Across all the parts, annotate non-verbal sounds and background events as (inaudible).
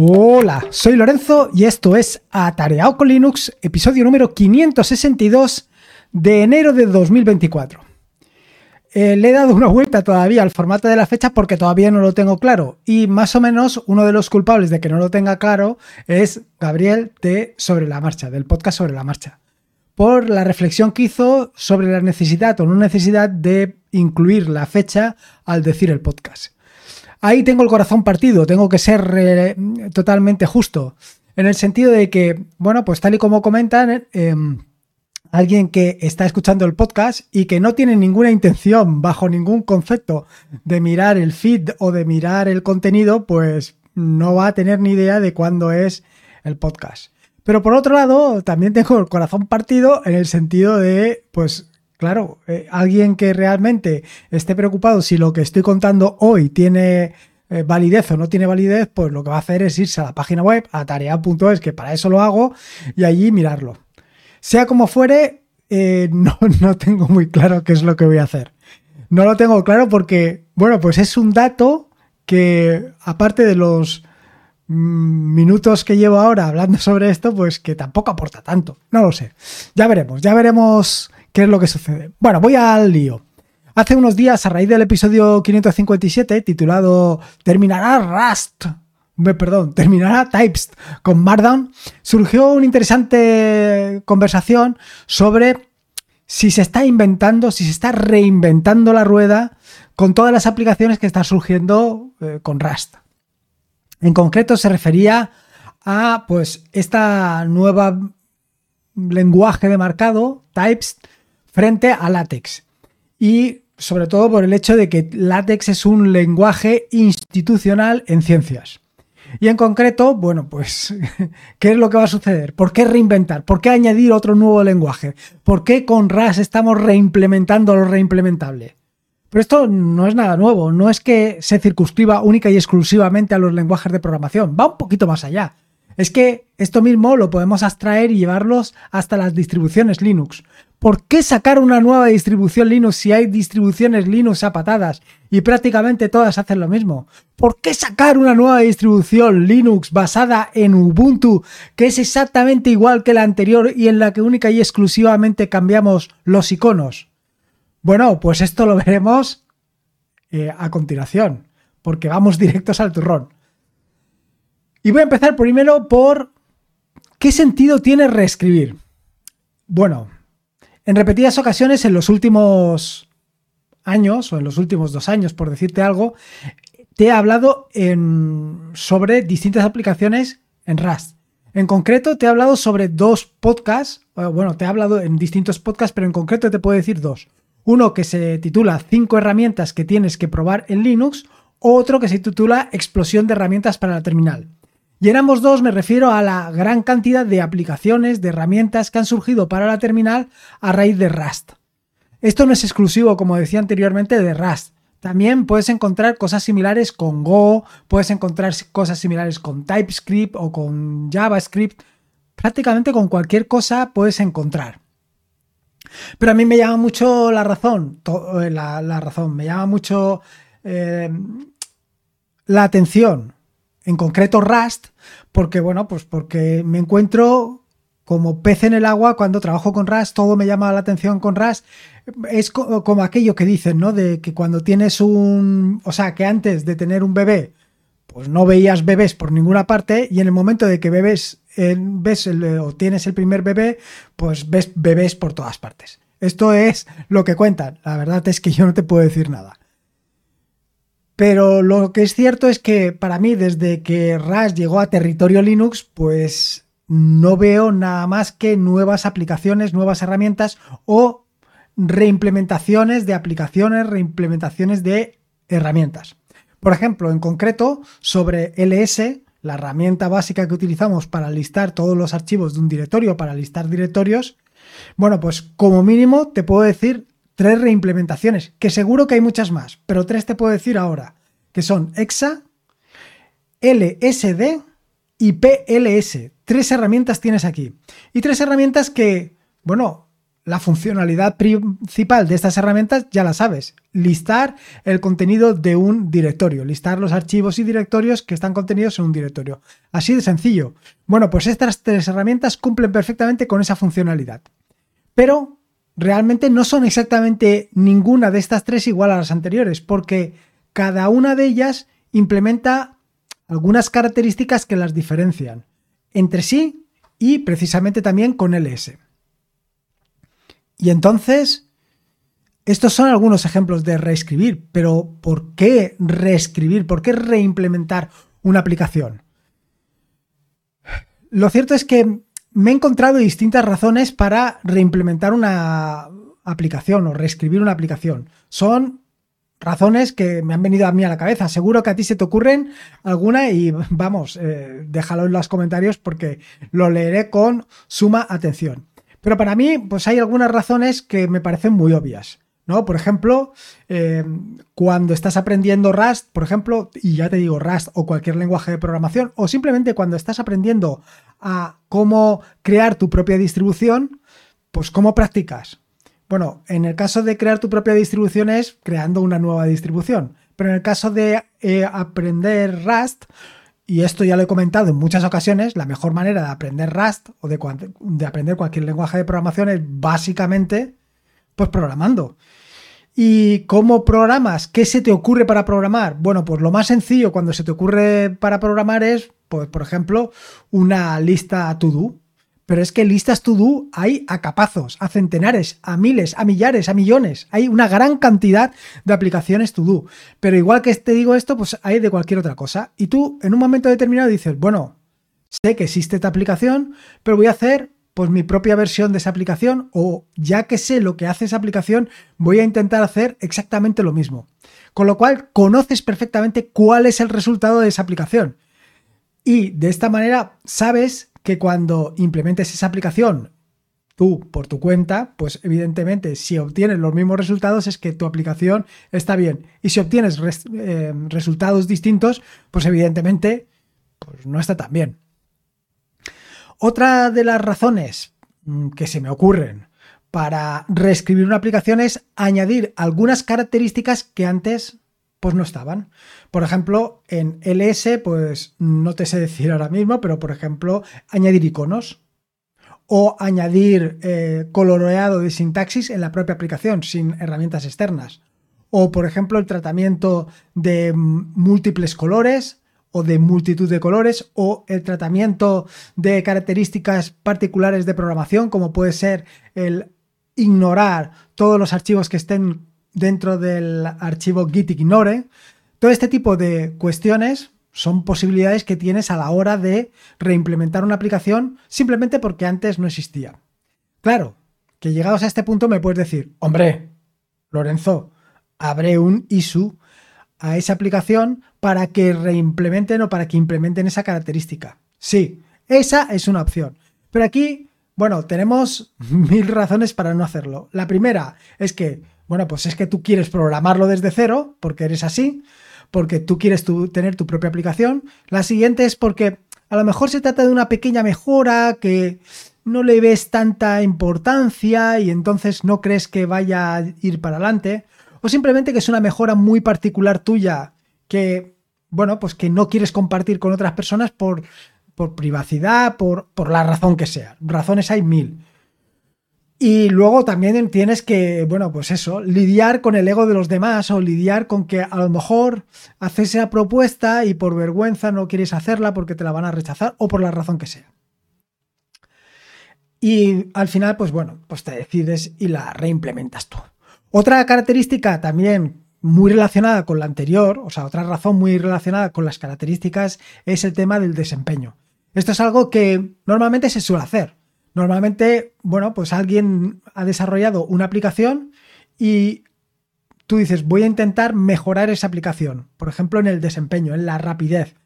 Hola, soy Lorenzo y esto es Atareado con Linux, episodio número 562 de enero de 2024. Eh, le he dado una vuelta todavía al formato de la fecha porque todavía no lo tengo claro y más o menos uno de los culpables de que no lo tenga claro es Gabriel de Sobre la Marcha, del podcast Sobre la Marcha, por la reflexión que hizo sobre la necesidad o no necesidad de incluir la fecha al decir el podcast. Ahí tengo el corazón partido, tengo que ser eh, totalmente justo, en el sentido de que, bueno, pues tal y como comentan, em, alguien que está escuchando el podcast y que no tiene ninguna intención, bajo ningún concepto, de mirar el feed o de mirar el contenido, pues no va a tener ni idea de cuándo es el podcast. Pero por otro lado, también tengo el corazón partido en el sentido de, pues, Claro, eh, alguien que realmente esté preocupado si lo que estoy contando hoy tiene eh, validez o no tiene validez, pues lo que va a hacer es irse a la página web, a tarea.es, que para eso lo hago, y allí mirarlo. Sea como fuere, eh, (laughs) no, no tengo muy claro qué es lo que voy a hacer. No lo tengo claro porque, bueno, pues es un dato que, aparte de los mm, minutos que llevo ahora hablando (laughs) sobre esto, pues que tampoco aporta tanto. No lo sé. Ya veremos, ya veremos ¿Qué es lo que sucede? Bueno, voy al lío. Hace unos días, a raíz del episodio 557, titulado Terminará Rust, perdón, terminará Types con Markdown, surgió una interesante conversación sobre si se está inventando, si se está reinventando la rueda con todas las aplicaciones que están surgiendo eh, con Rust. En concreto se refería a pues esta nueva lenguaje de marcado, Types, frente a látex. Y sobre todo por el hecho de que látex es un lenguaje institucional en ciencias. Y en concreto, bueno, pues, (laughs) ¿qué es lo que va a suceder? ¿Por qué reinventar? ¿Por qué añadir otro nuevo lenguaje? ¿Por qué con RAS estamos reimplementando lo reimplementable? Pero esto no es nada nuevo, no es que se circunscriba única y exclusivamente a los lenguajes de programación, va un poquito más allá. Es que esto mismo lo podemos abstraer y llevarlos hasta las distribuciones Linux. ¿Por qué sacar una nueva distribución Linux si hay distribuciones Linux a patadas y prácticamente todas hacen lo mismo? ¿Por qué sacar una nueva distribución Linux basada en Ubuntu que es exactamente igual que la anterior y en la que única y exclusivamente cambiamos los iconos? Bueno, pues esto lo veremos eh, a continuación, porque vamos directos al turrón. Y voy a empezar primero por ¿qué sentido tiene reescribir? Bueno, en repetidas ocasiones en los últimos años, o en los últimos dos años, por decirte algo, te he hablado sobre distintas aplicaciones en Rust. En concreto, te he hablado sobre dos podcasts. Bueno, te he hablado en distintos podcasts, pero en concreto te puedo decir dos. Uno que se titula Cinco herramientas que tienes que probar en Linux. Otro que se titula Explosión de herramientas para la terminal. Y en ambos dos me refiero a la gran cantidad de aplicaciones, de herramientas que han surgido para la terminal a raíz de Rust. Esto no es exclusivo, como decía anteriormente, de Rust. También puedes encontrar cosas similares con Go, puedes encontrar cosas similares con TypeScript o con JavaScript. Prácticamente con cualquier cosa puedes encontrar. Pero a mí me llama mucho la razón, eh, la, razón, me llama mucho eh, la atención en concreto Rust, porque bueno, pues porque me encuentro como pez en el agua cuando trabajo con Rust, todo me llama la atención con Rust. Es como aquello que dicen, ¿no? De que cuando tienes un, o sea, que antes de tener un bebé, pues no veías bebés por ninguna parte y en el momento de que bebés ves o tienes el primer bebé, pues ves bebés por todas partes. Esto es lo que cuentan. La verdad es que yo no te puedo decir nada. Pero lo que es cierto es que para mí, desde que Rust llegó a territorio Linux, pues no veo nada más que nuevas aplicaciones, nuevas herramientas o reimplementaciones de aplicaciones, reimplementaciones de herramientas. Por ejemplo, en concreto, sobre LS, la herramienta básica que utilizamos para listar todos los archivos de un directorio, para listar directorios, bueno, pues como mínimo te puedo decir tres reimplementaciones, que seguro que hay muchas más, pero tres te puedo decir ahora, que son EXA, LSD y PLS. Tres herramientas tienes aquí. Y tres herramientas que, bueno, la funcionalidad principal de estas herramientas ya la sabes, listar el contenido de un directorio, listar los archivos y directorios que están contenidos en un directorio. Así de sencillo. Bueno, pues estas tres herramientas cumplen perfectamente con esa funcionalidad. Pero realmente no son exactamente ninguna de estas tres igual a las anteriores, porque cada una de ellas implementa algunas características que las diferencian entre sí y precisamente también con LS. Y entonces, estos son algunos ejemplos de reescribir, pero ¿por qué reescribir? ¿Por qué reimplementar una aplicación? Lo cierto es que me he encontrado distintas razones para reimplementar una aplicación o reescribir una aplicación. Son razones que me han venido a mí a la cabeza. Seguro que a ti se te ocurren alguna y vamos, eh, déjalo en los comentarios porque lo leeré con suma atención. Pero para mí, pues hay algunas razones que me parecen muy obvias. ¿No? Por ejemplo, eh, cuando estás aprendiendo Rust, por ejemplo, y ya te digo Rust o cualquier lenguaje de programación, o simplemente cuando estás aprendiendo a cómo crear tu propia distribución, pues cómo practicas. Bueno, en el caso de crear tu propia distribución es creando una nueva distribución, pero en el caso de eh, aprender Rust, y esto ya lo he comentado en muchas ocasiones, la mejor manera de aprender Rust o de, de aprender cualquier lenguaje de programación es básicamente pues programando. ¿Y cómo programas? ¿Qué se te ocurre para programar? Bueno, pues lo más sencillo cuando se te ocurre para programar es, pues, por ejemplo, una lista to do. Pero es que listas to do hay a capazos, a centenares, a miles, a millares, a millones. Hay una gran cantidad de aplicaciones to do. Pero igual que te digo esto, pues hay de cualquier otra cosa. Y tú en un momento determinado dices, bueno, sé que existe esta aplicación, pero voy a hacer pues mi propia versión de esa aplicación o ya que sé lo que hace esa aplicación, voy a intentar hacer exactamente lo mismo. Con lo cual conoces perfectamente cuál es el resultado de esa aplicación. Y de esta manera sabes que cuando implementes esa aplicación tú por tu cuenta, pues evidentemente si obtienes los mismos resultados es que tu aplicación está bien. Y si obtienes eh, resultados distintos, pues evidentemente pues no está tan bien. Otra de las razones mm, que se me ocurren para reescribir una aplicación es añadir algunas características que antes pues no estaban. Por ejemplo, en LS, pues no te sé decir ahora mismo, pero por ejemplo, añadir iconos o añadir eh, coloreado de sintaxis en la propia aplicación sin herramientas externas. O por ejemplo, el tratamiento de múltiples colores o de multitud de colores o el tratamiento de características particulares de programación como puede ser el ignorar todos los archivos que estén dentro del archivo git ignore. Todo este tipo de cuestiones son posibilidades que tienes a la hora de reimplementar una aplicación simplemente porque antes no existía. Claro, que llegados a este punto me puedes decir, hombre, Lorenzo, abre un issue a esa aplicación para que reimplementen o para que implementen esa característica. Sí, esa es una opción. Pero aquí, bueno, tenemos (laughs) mil razones para no hacerlo. La primera es que bueno, pues es que tú quieres programarlo desde cero, porque eres así, porque tú quieres tener tu propia aplicación. La siguiente es porque a lo mejor se trata de una pequeña mejora que no le ves tanta importancia y entonces no crees que vaya a ir para adelante. O simplemente que es una mejora muy particular tuya que, bueno, pues que no quieres compartir con otras personas por, por privacidad, por, por la razón que sea. Razones hay mil. Y luego también tienes que, bueno, pues eso, lidiar con el ego de los demás o lidiar con que a lo mejor haces esa propuesta y por vergüenza no quieres hacerla porque te la van a rechazar o por la razón que sea. Y al final, pues bueno, pues te decides y la reimplementas tú. Otra característica también muy relacionada con la anterior, o sea, otra razón muy relacionada con las características es el tema del desempeño. Esto es algo que normalmente se suele hacer. Normalmente, bueno, pues alguien ha desarrollado una aplicación y tú dices, voy a intentar mejorar esa aplicación. Por ejemplo, en el desempeño, en la rapidez.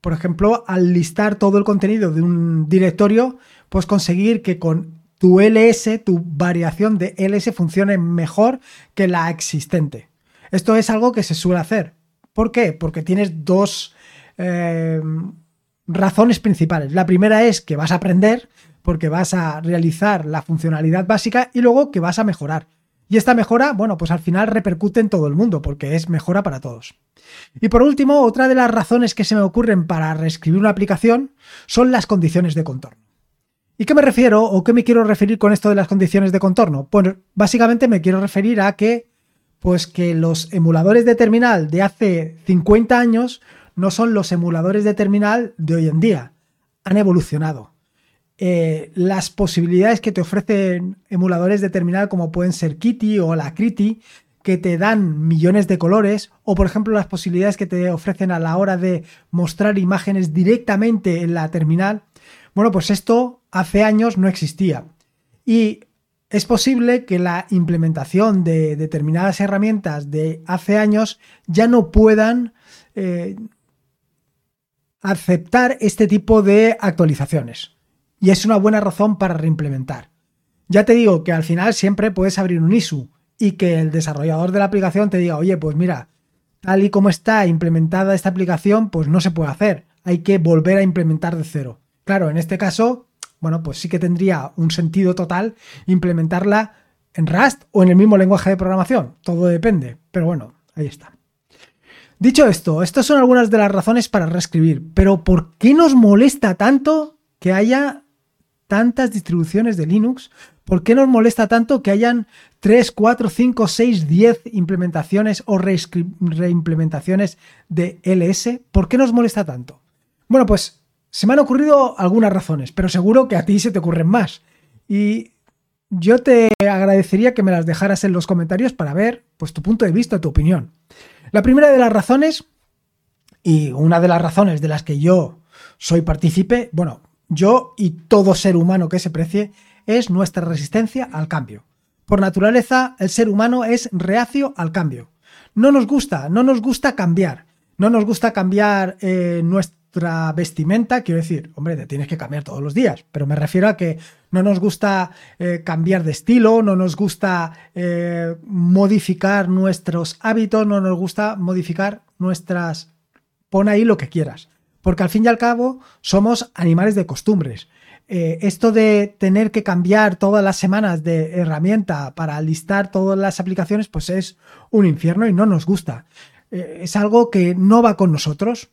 Por ejemplo, al listar todo el contenido de un directorio, puedes conseguir que con tu LS, tu variación de LS funcione mejor que la existente. Esto es algo que se suele hacer. ¿Por qué? Porque tienes dos eh, razones principales. La primera es que vas a aprender porque vas a realizar la funcionalidad básica y luego que vas a mejorar. Y esta mejora, bueno, pues al final repercute en todo el mundo, porque es mejora para todos. Y por último, otra de las razones que se me ocurren para reescribir una aplicación son las condiciones de contorno. ¿Y qué me refiero o qué me quiero referir con esto de las condiciones de contorno? Pues básicamente me quiero referir a que pues que los emuladores de terminal de hace 50 años no son los emuladores de terminal de hoy en día. Han evolucionado. Eh, las posibilidades que te ofrecen emuladores de terminal como pueden ser Kitty o la Criti, que te dan millones de colores, o por ejemplo las posibilidades que te ofrecen a la hora de mostrar imágenes directamente en la terminal, bueno, pues esto hace años no existía. Y es posible que la implementación de determinadas herramientas de hace años ya no puedan eh, aceptar este tipo de actualizaciones. Y es una buena razón para reimplementar. Ya te digo que al final siempre puedes abrir un ISU y que el desarrollador de la aplicación te diga, oye, pues mira, tal y como está implementada esta aplicación, pues no se puede hacer. Hay que volver a implementar de cero. Claro, en este caso, bueno, pues sí que tendría un sentido total implementarla en Rust o en el mismo lenguaje de programación. Todo depende. Pero bueno, ahí está. Dicho esto, estas son algunas de las razones para reescribir. Pero ¿por qué nos molesta tanto que haya tantas distribuciones de Linux? ¿Por qué nos molesta tanto que hayan 3, 4, 5, 6, 10 implementaciones o reimplementaciones de LS? ¿Por qué nos molesta tanto? Bueno, pues se me han ocurrido algunas razones, pero seguro que a ti se te ocurren más. Y yo te agradecería que me las dejaras en los comentarios para ver pues, tu punto de vista, tu opinión. La primera de las razones, y una de las razones de las que yo soy partícipe, bueno, yo y todo ser humano que se precie, es nuestra resistencia al cambio. Por naturaleza, el ser humano es reacio al cambio. No nos gusta, no nos gusta cambiar. No nos gusta cambiar eh, nuestra vestimenta, quiero decir, hombre, te tienes que cambiar todos los días, pero me refiero a que no nos gusta eh, cambiar de estilo, no nos gusta eh, modificar nuestros hábitos, no nos gusta modificar nuestras... Pon ahí lo que quieras porque al fin y al cabo somos animales de costumbres. Eh, esto de tener que cambiar todas las semanas de herramienta para listar todas las aplicaciones, pues es un infierno y no nos gusta. Es algo que no va con nosotros.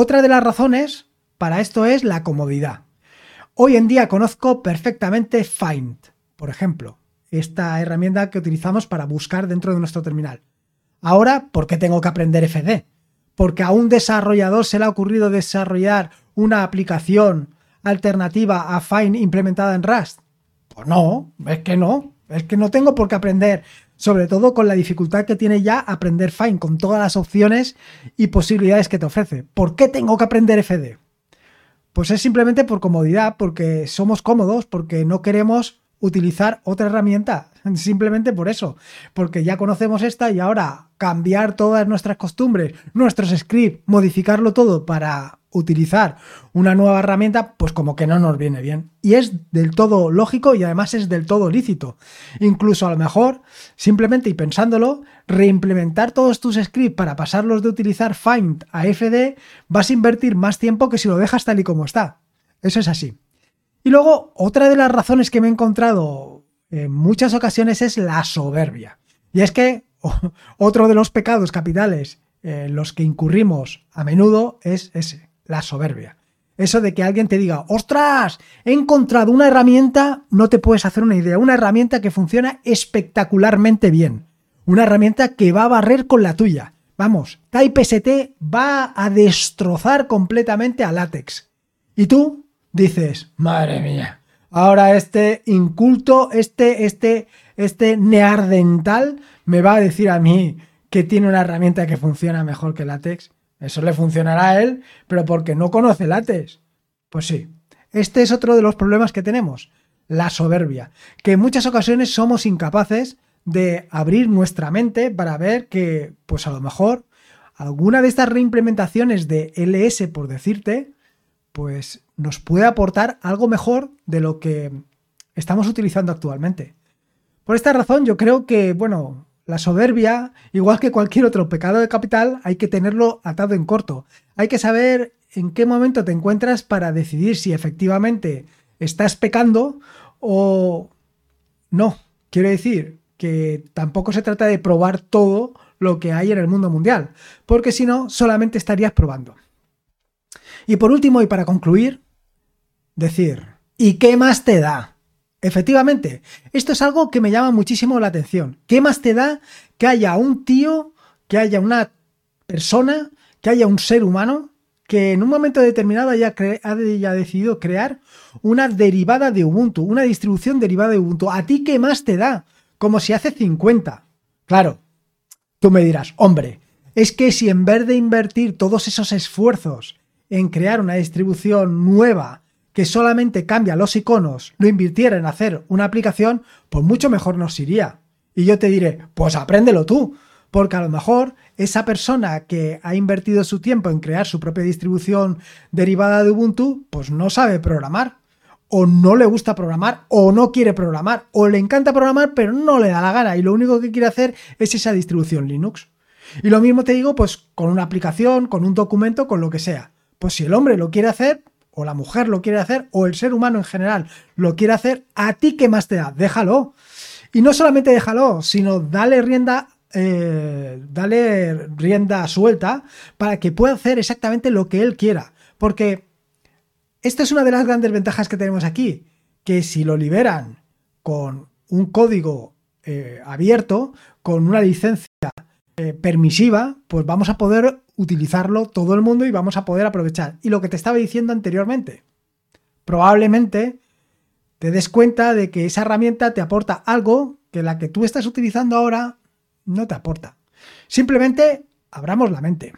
Otra de las razones para esto es la comodidad. Hoy en día conozco perfectamente Find, por ejemplo, esta herramienta que utilizamos para buscar dentro de nuestro terminal. Ahora, ¿por qué tengo que aprender FD? porque a un desarrollador se le ha ocurrido desarrollar una aplicación alternativa a Fine implementada en Rust. Pues no, es que no, es que no tengo por qué aprender, sobre todo con la dificultad que tiene ya aprender Fine, con todas las opciones y posibilidades que te ofrece. ¿Por qué tengo que aprender FD? Pues es simplemente por comodidad, porque somos cómodos, porque no queremos utilizar otra herramienta. (laughs) Simplemente por eso. Porque ya conocemos esta y ahora cambiar todas nuestras costumbres, nuestros scripts, modificarlo todo para utilizar una nueva herramienta, pues como que no nos viene bien. Y es del todo lógico y además es del todo lícito. Incluso a lo mejor, simplemente y pensándolo, reimplementar todos tus scripts para pasarlos de utilizar Find a FD, vas a invertir más tiempo que si lo dejas tal y como está. Eso es así. Y luego, otra de las razones que me he encontrado en muchas ocasiones es la soberbia. Y es que (laughs) otro de los pecados capitales en los que incurrimos a menudo es ese, la soberbia. Eso de que alguien te diga, ostras, he encontrado una herramienta, no te puedes hacer una idea, una herramienta que funciona espectacularmente bien. Una herramienta que va a barrer con la tuya. Vamos, TypeST va a destrozar completamente a látex. Y tú dices, madre mía, ahora este inculto, este, este, este neardental me va a decir a mí que tiene una herramienta que funciona mejor que látex. Eso le funcionará a él, pero porque no conoce látex. Pues sí, este es otro de los problemas que tenemos, la soberbia, que en muchas ocasiones somos incapaces de abrir nuestra mente para ver que, pues a lo mejor, alguna de estas reimplementaciones de LS, por decirte, pues nos puede aportar algo mejor de lo que estamos utilizando actualmente. Por esta razón yo creo que, bueno, la soberbia, igual que cualquier otro pecado de capital, hay que tenerlo atado en corto. Hay que saber en qué momento te encuentras para decidir si efectivamente estás pecando o no. Quiero decir que tampoco se trata de probar todo lo que hay en el mundo mundial, porque si no, solamente estarías probando. Y por último, y para concluir, decir, ¿y qué más te da? Efectivamente, esto es algo que me llama muchísimo la atención. ¿Qué más te da que haya un tío, que haya una persona, que haya un ser humano que en un momento determinado haya, haya, decidido crear una derivada de Ubuntu, una distribución derivada de Ubuntu. ¿A ti qué más te da? Como si hace 50. Claro, tú me dirás, hombre, es que si en vez de invertir todos esos esfuerzos en crear una distribución nueva que solamente cambia los iconos, lo invirtiera en hacer una aplicación, pues mucho mejor nos iría. Y yo te diré, pues apréndelo tú, porque a lo mejor esa persona que ha invertido su tiempo en crear su propia distribución derivada de Ubuntu, pues no sabe programar, o no le gusta programar, o no quiere programar, o le encanta programar, pero no le da la gana, y lo único que quiere hacer es esa distribución Linux. Y lo mismo te digo, pues con una aplicación, con un documento, con lo que sea. Pues si el hombre lo quiere hacer, o la mujer lo quiere hacer, o el ser humano en general lo quiere hacer, ¿a ti qué más te da? Déjalo. Y no solamente déjalo, sino dale rienda eh, dale rienda suelta para que pueda hacer exactamente lo que él quiera. Porque esta es una de las grandes ventajas que tenemos aquí, que si lo liberan con un código eh, abierto, con una licencia eh, permisiva, pues vamos a poder utilizarlo todo el mundo y vamos a poder aprovechar. Y lo que te estaba diciendo anteriormente, probablemente te des cuenta de que esa herramienta te aporta algo que la que tú estás utilizando ahora no te aporta. Simplemente abramos la mente.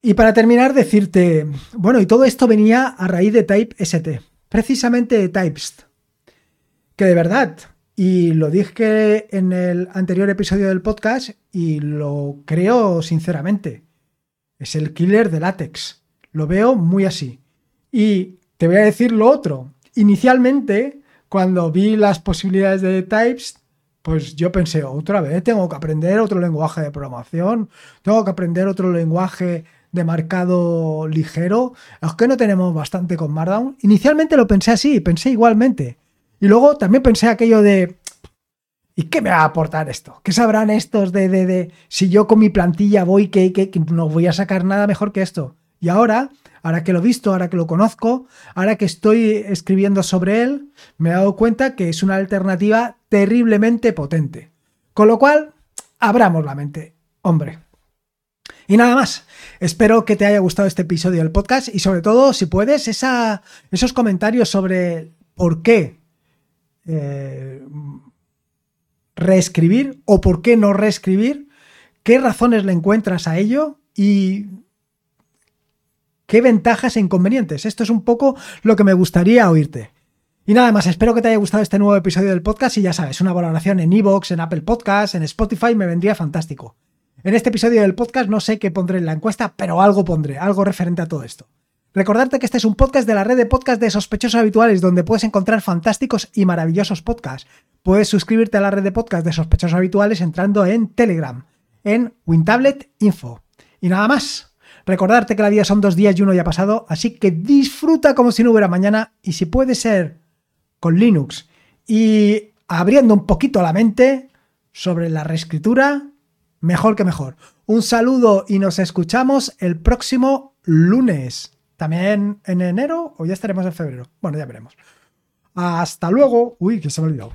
Y para terminar, decirte, bueno, y todo esto venía a raíz de Type ST, precisamente de Typest, que de verdad, y lo dije en el anterior episodio del podcast y lo creo sinceramente, es el killer de látex. Lo veo muy así. Y te voy a decir lo otro. Inicialmente, cuando vi las posibilidades de Types, pues yo pensé, otra vez tengo que aprender otro lenguaje de programación, tengo que aprender otro lenguaje de marcado ligero. ¿Es que no tenemos bastante con Markdown? Inicialmente lo pensé así, pensé igualmente. Y luego también pensé aquello de, ¿y qué me va a aportar esto? ¿Qué sabrán estos de, de, de si yo con mi plantilla voy que, que, no voy a sacar nada mejor que esto? Y ahora ahora que lo he visto, ahora que lo conozco, ahora que estoy escribiendo sobre él, me he dado cuenta que es una alternativa terriblemente potente. Con lo cual, abramos la mente, hombre. Y nada más. Espero que te haya gustado este episodio del podcast y sobre todo, si puedes, esa, esos comentarios sobre por qué eh, reescribir o por qué no reescribir, qué razones le encuentras a ello y qué ventajas e inconvenientes. Esto es un poco lo que me gustaría oírte. Y nada más, espero que te haya gustado este nuevo episodio del podcast y ya sabes, una valoración en Evox, en Apple Podcasts, en Spotify me vendría fantástico. En este episodio del podcast no sé qué pondré en la encuesta, pero algo pondré, algo referente a todo esto. Recordarte que este es un podcast de la red de podcast de sospechosos habituales donde puedes encontrar fantásticos y maravillosos podcasts. Puedes suscribirte a la red de podcast de sospechosos habituales entrando en Telegram, en WinTablet Info. Y nada más. Recordarte que la vida son dos días y uno ya pasado, así que disfruta como si no hubiera mañana y si puede ser con Linux y abriendo un poquito la mente sobre la reescritura, mejor que mejor. Un saludo y nos escuchamos el próximo lunes. También en enero o ya estaremos en febrero. Bueno, ya veremos. Hasta luego. Uy, que se me ha olvidado.